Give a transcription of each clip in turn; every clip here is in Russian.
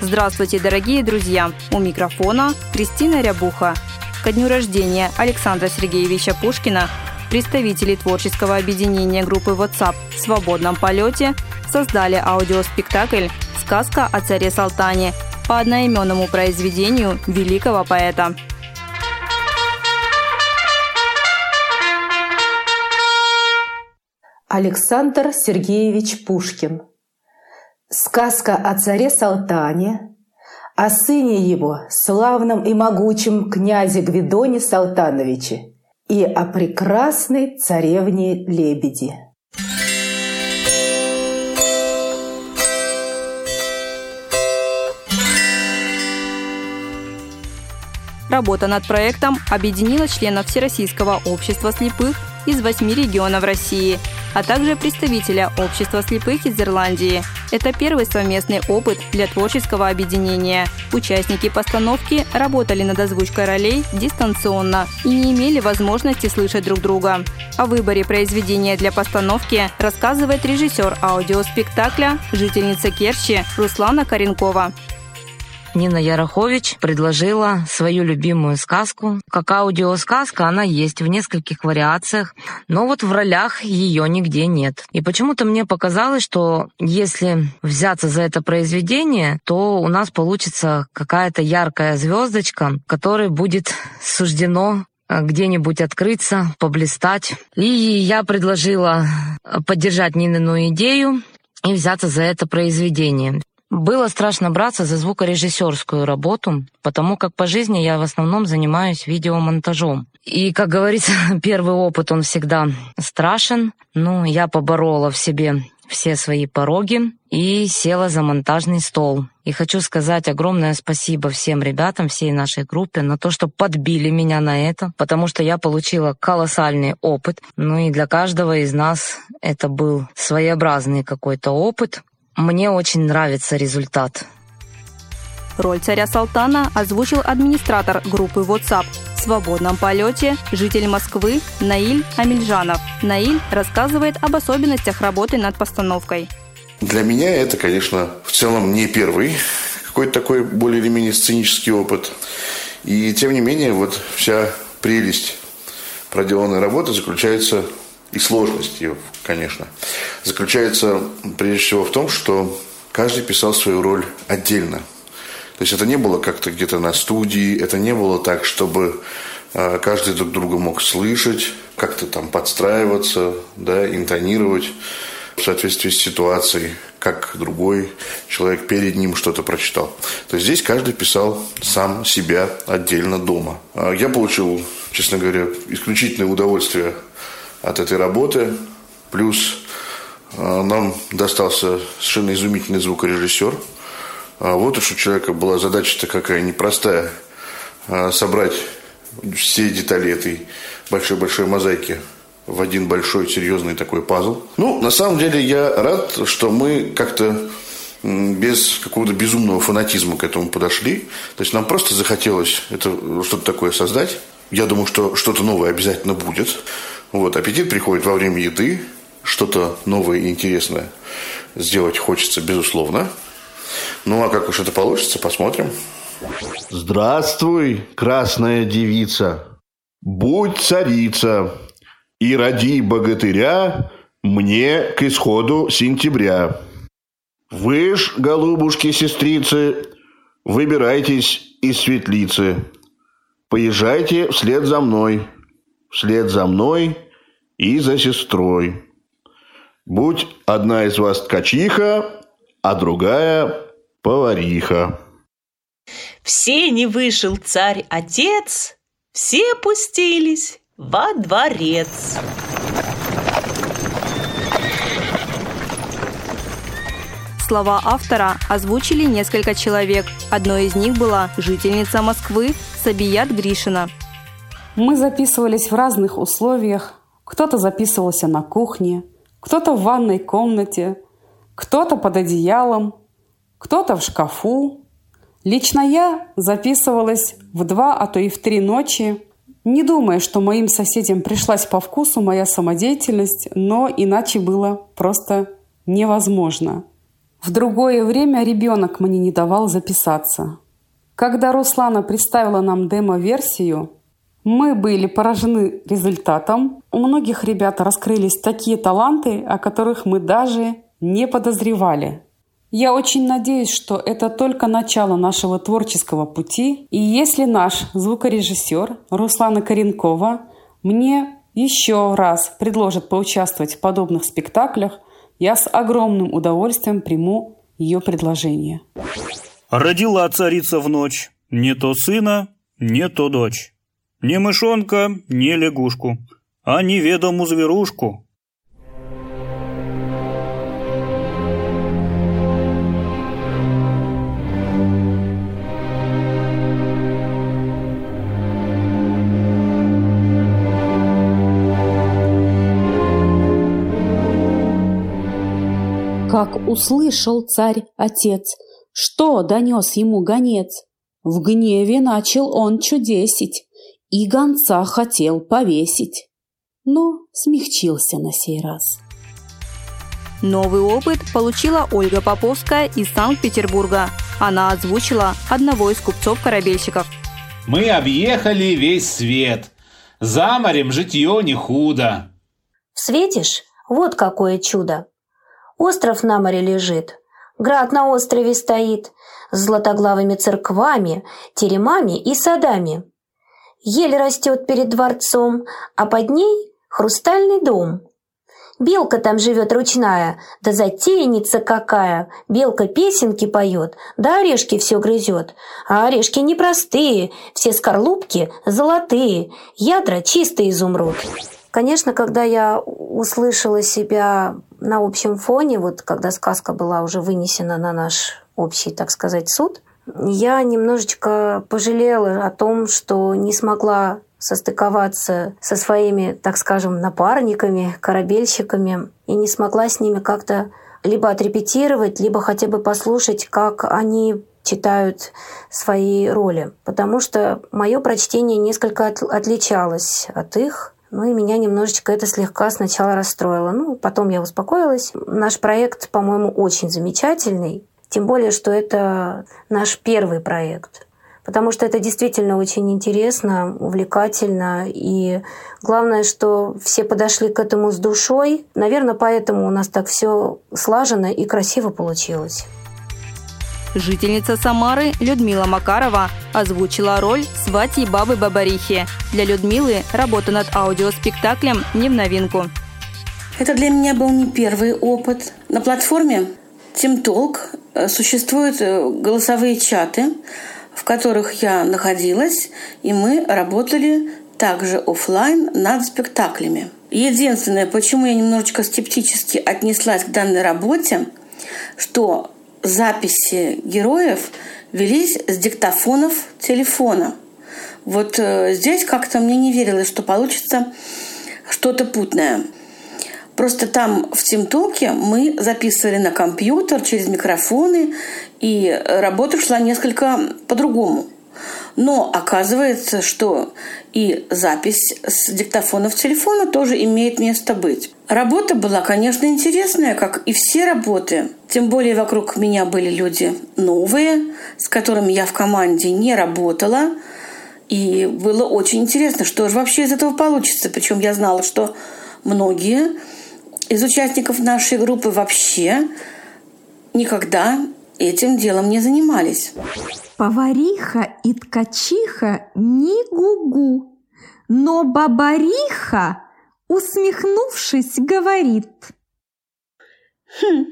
Здравствуйте, дорогие друзья! У микрофона Кристина Рябуха. Ко дню рождения Александра Сергеевича Пушкина представители творческого объединения группы WhatsApp в свободном полете создали аудиоспектакль «Сказка о царе Салтане» по одноименному произведению великого поэта. Александр Сергеевич Пушкин. Сказка о царе Салтане, о сыне его, славном и могучем князе Гвидоне Салтановиче и о прекрасной царевне Лебеди. Работа над проектом объединила членов Всероссийского общества слепых из восьми регионов России, а также представителя общества слепых из Ирландии. Это первый совместный опыт для творческого объединения. Участники постановки работали над озвучкой ролей дистанционно и не имели возможности слышать друг друга. О выборе произведения для постановки рассказывает режиссер аудиоспектакля, жительница Керчи Руслана Коренкова. Нина Ярохович предложила свою любимую сказку. Как аудиосказка она есть в нескольких вариациях, но вот в ролях ее нигде нет. И почему-то мне показалось, что если взяться за это произведение, то у нас получится какая-то яркая звездочка, которой будет суждено э, где-нибудь открыться, поблистать. И я предложила поддержать Нинину идею и взяться за это произведение. Было страшно браться за звукорежиссерскую работу, потому как по жизни я в основном занимаюсь видеомонтажом. И, как говорится, первый опыт, он всегда страшен. Ну, я поборола в себе все свои пороги и села за монтажный стол. И хочу сказать огромное спасибо всем ребятам, всей нашей группе на то, что подбили меня на это, потому что я получила колоссальный опыт. Ну и для каждого из нас это был своеобразный какой-то опыт, мне очень нравится результат. Роль царя Салтана озвучил администратор группы WhatsApp в свободном полете житель Москвы Наиль Амельжанов. Наиль рассказывает об особенностях работы над постановкой. Для меня это, конечно, в целом не первый какой-то такой более или менее сценический опыт. И тем не менее, вот вся прелесть проделанной работы заключается и сложность ее, конечно, заключается прежде всего в том, что каждый писал свою роль отдельно. То есть это не было как-то где-то на студии, это не было так, чтобы а, каждый друг друга мог слышать, как-то там подстраиваться, да, интонировать в соответствии с ситуацией, как другой человек перед ним что-то прочитал. То есть здесь каждый писал сам себя отдельно дома. А я получил, честно говоря, исключительное удовольствие от этой работы. Плюс а, нам достался совершенно изумительный звукорежиссер. А, вот уж у человека была задача-то какая непростая. А, собрать все детали этой большой-большой мозаики в один большой серьезный такой пазл. Ну, на самом деле я рад, что мы как-то без какого-то безумного фанатизма к этому подошли. То есть нам просто захотелось это что-то такое создать. Я думаю, что что-то новое обязательно будет. Вот, аппетит приходит во время еды, что-то новое и интересное сделать хочется, безусловно. Ну, а как уж это получится, посмотрим. Здравствуй, красная девица, будь царица, и роди богатыря мне к исходу сентября. Вы ж, голубушки-сестрицы, выбирайтесь из светлицы, поезжайте вслед за мной – вслед за мной и за сестрой. Будь одна из вас ткачиха, а другая повариха. Все не вышел царь-отец, все пустились во дворец. Слова автора озвучили несколько человек. Одной из них была жительница Москвы Сабият Гришина. Мы записывались в разных условиях. Кто-то записывался на кухне, кто-то в ванной комнате, кто-то под одеялом, кто-то в шкафу. Лично я записывалась в два, а то и в три ночи, не думая, что моим соседям пришлась по вкусу моя самодеятельность, но иначе было просто невозможно. В другое время ребенок мне не давал записаться. Когда Руслана представила нам демо-версию, мы были поражены результатом. У многих ребят раскрылись такие таланты, о которых мы даже не подозревали. Я очень надеюсь, что это только начало нашего творческого пути. И если наш звукорежиссер Руслана Коренкова мне еще раз предложит поучаствовать в подобных спектаклях, я с огромным удовольствием приму ее предложение. Родила царица в ночь не то сына, не то дочь. Не мышонка, не лягушку, а неведому зверушку – Как услышал царь-отец, что донес ему гонец, в гневе начал он чудесить и гонца хотел повесить, но смягчился на сей раз. Новый опыт получила Ольга Поповская из Санкт-Петербурга. Она озвучила одного из купцов-корабельщиков. «Мы объехали весь свет. За морем житье не худо». «Светишь? Вот какое чудо! Остров на море лежит, град на острове стоит, с златоглавыми церквами, теремами и садами. Ель растет перед дворцом, а под ней хрустальный дом. Белка там живет ручная, да затейница какая. Белка песенки поет, да орешки все грызет. А орешки непростые, все скорлупки золотые, ядра чистый изумруд. Конечно, когда я услышала себя на общем фоне, вот когда сказка была уже вынесена на наш общий, так сказать, суд, я немножечко пожалела о том, что не смогла состыковаться со своими, так скажем, напарниками, корабельщиками, и не смогла с ними как-то либо отрепетировать, либо хотя бы послушать, как они читают свои роли. Потому что мое прочтение несколько отличалось от их. Ну и меня немножечко это слегка сначала расстроило. Ну, потом я успокоилась. Наш проект, по-моему, очень замечательный. Тем более, что это наш первый проект. Потому что это действительно очень интересно, увлекательно. И главное, что все подошли к этому с душой. Наверное, поэтому у нас так все слажено и красиво получилось. Жительница Самары Людмила Макарова озвучила роль свати бабы Бабарихи. Для Людмилы работа над аудиоспектаклем не в новинку. Это для меня был не первый опыт. На платформе Тимтолк э, существуют э, голосовые чаты, в которых я находилась, и мы работали также офлайн над спектаклями. Единственное, почему я немножечко скептически отнеслась к данной работе, что записи героев велись с диктофонов телефона. Вот э, здесь как-то мне не верилось, что получится что-то путное. Просто там в Тимтоке мы записывали на компьютер через микрофоны, и работа шла несколько по-другому. Но оказывается, что и запись с диктофонов телефона тоже имеет место быть. Работа была, конечно, интересная, как и все работы. Тем более вокруг меня были люди новые, с которыми я в команде не работала. И было очень интересно, что же вообще из этого получится. Причем я знала, что многие из участников нашей группы вообще никогда этим делом не занимались. Повариха и ткачиха ни гугу, но бабариха, усмехнувшись, говорит. Хм,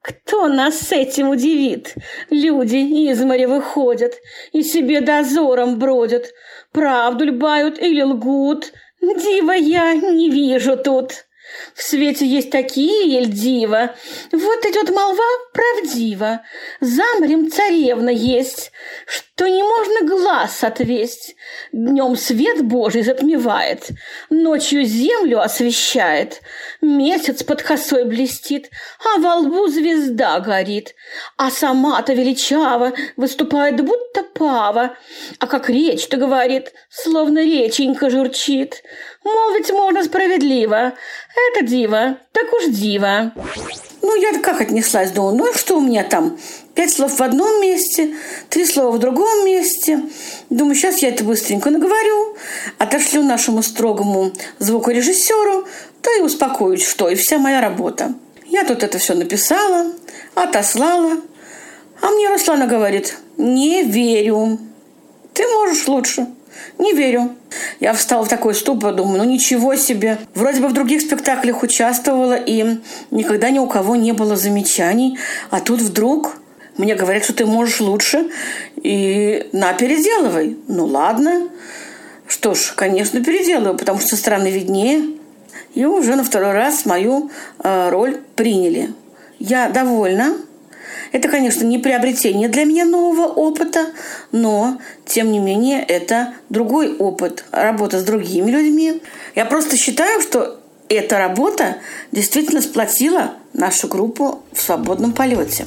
кто нас с этим удивит? Люди из моря выходят и себе дозором бродят. Правду льбают или лгут? Дива я не вижу тут. В свете есть такие, Эльдива. Вот идет молва правдива. За морем царевна есть, что не можно глаз отвесть. Днем свет Божий затмевает, ночью землю освещает. Месяц под косой блестит, а во лбу звезда горит. А сама-то величава выступает будто пава. А как речь-то говорит, словно реченька журчит. Мол, ведь можно справедливо. Это диво, так уж диво. Ну, я как отнеслась, думаю, ну что у меня там? Пять слов в одном месте, три слова в другом месте. Думаю, сейчас я это быстренько наговорю, отошлю нашему строгому звукорежиссеру, то и успокоюсь, что и вся моя работа. Я тут это все написала, отослала, а мне Руслана говорит, не верю. Ты можешь лучше. Не верю. Я встала в такой ступор, думаю, ну ничего себе. Вроде бы в других спектаклях участвовала, и никогда ни у кого не было замечаний. А тут вдруг мне говорят, что ты можешь лучше, и на, переделывай. Ну ладно. Что ж, конечно, переделаю, потому что со виднее. И уже на второй раз мою э, роль приняли. Я довольна. Это, конечно, не приобретение для меня нового опыта, но, тем не менее, это другой опыт, работа с другими людьми. Я просто считаю, что эта работа действительно сплотила нашу группу в свободном полете.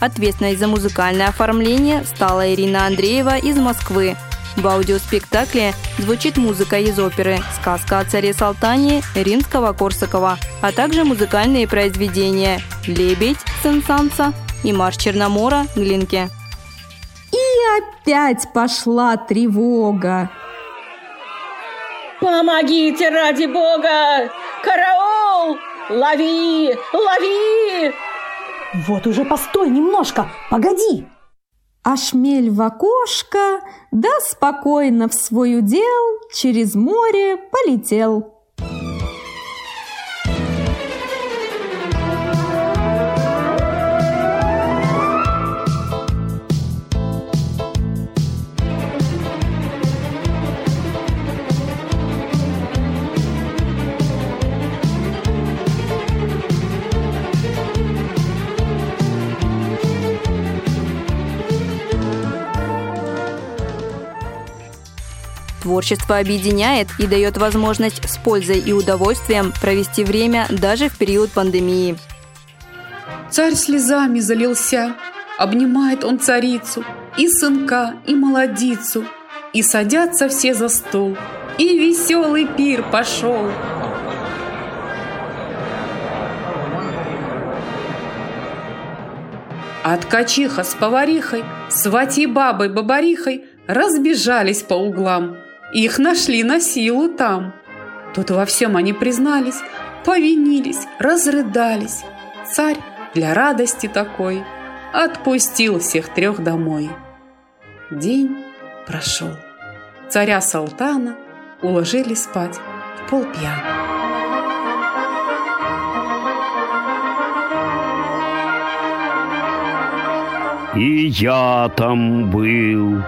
Ответственной за музыкальное оформление стала Ирина Андреева из Москвы. В аудиоспектакле звучит музыка из оперы «Сказка о царе Салтане» Римского-Корсакова, а также музыкальные произведения «Лебедь» Сенсанса и «Марш Черномора» Глинки. И опять пошла тревога. Помогите ради бога! Караул! Лови! Лови! Вот уже постой немножко, погоди! А шмель в окошко, да спокойно в свой удел через море полетел. Творчество объединяет и дает возможность с пользой и удовольствием провести время даже в период пандемии. Царь слезами залился, обнимает он царицу, и сынка, и молодицу, и садятся все за стол, и веселый пир пошел. А ткачиха с поварихой, сватьей бабой бабарихой разбежались по углам – их нашли на силу там. Тут во всем они признались, повинились, разрыдались. Царь для радости такой отпустил всех трех домой. День прошел. Царя Салтана уложили спать в полпьян. И я там был,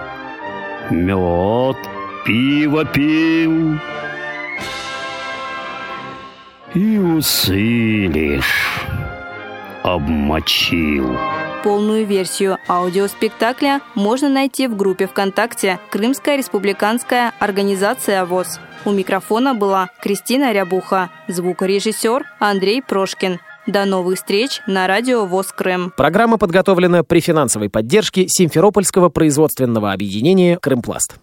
мед пиво пил и усы лишь обмочил. Полную версию аудиоспектакля можно найти в группе ВКонтакте «Крымская республиканская организация ВОЗ». У микрофона была Кристина Рябуха, звукорежиссер Андрей Прошкин. До новых встреч на радио ВОЗ Крым. Программа подготовлена при финансовой поддержке Симферопольского производственного объединения «Крымпласт».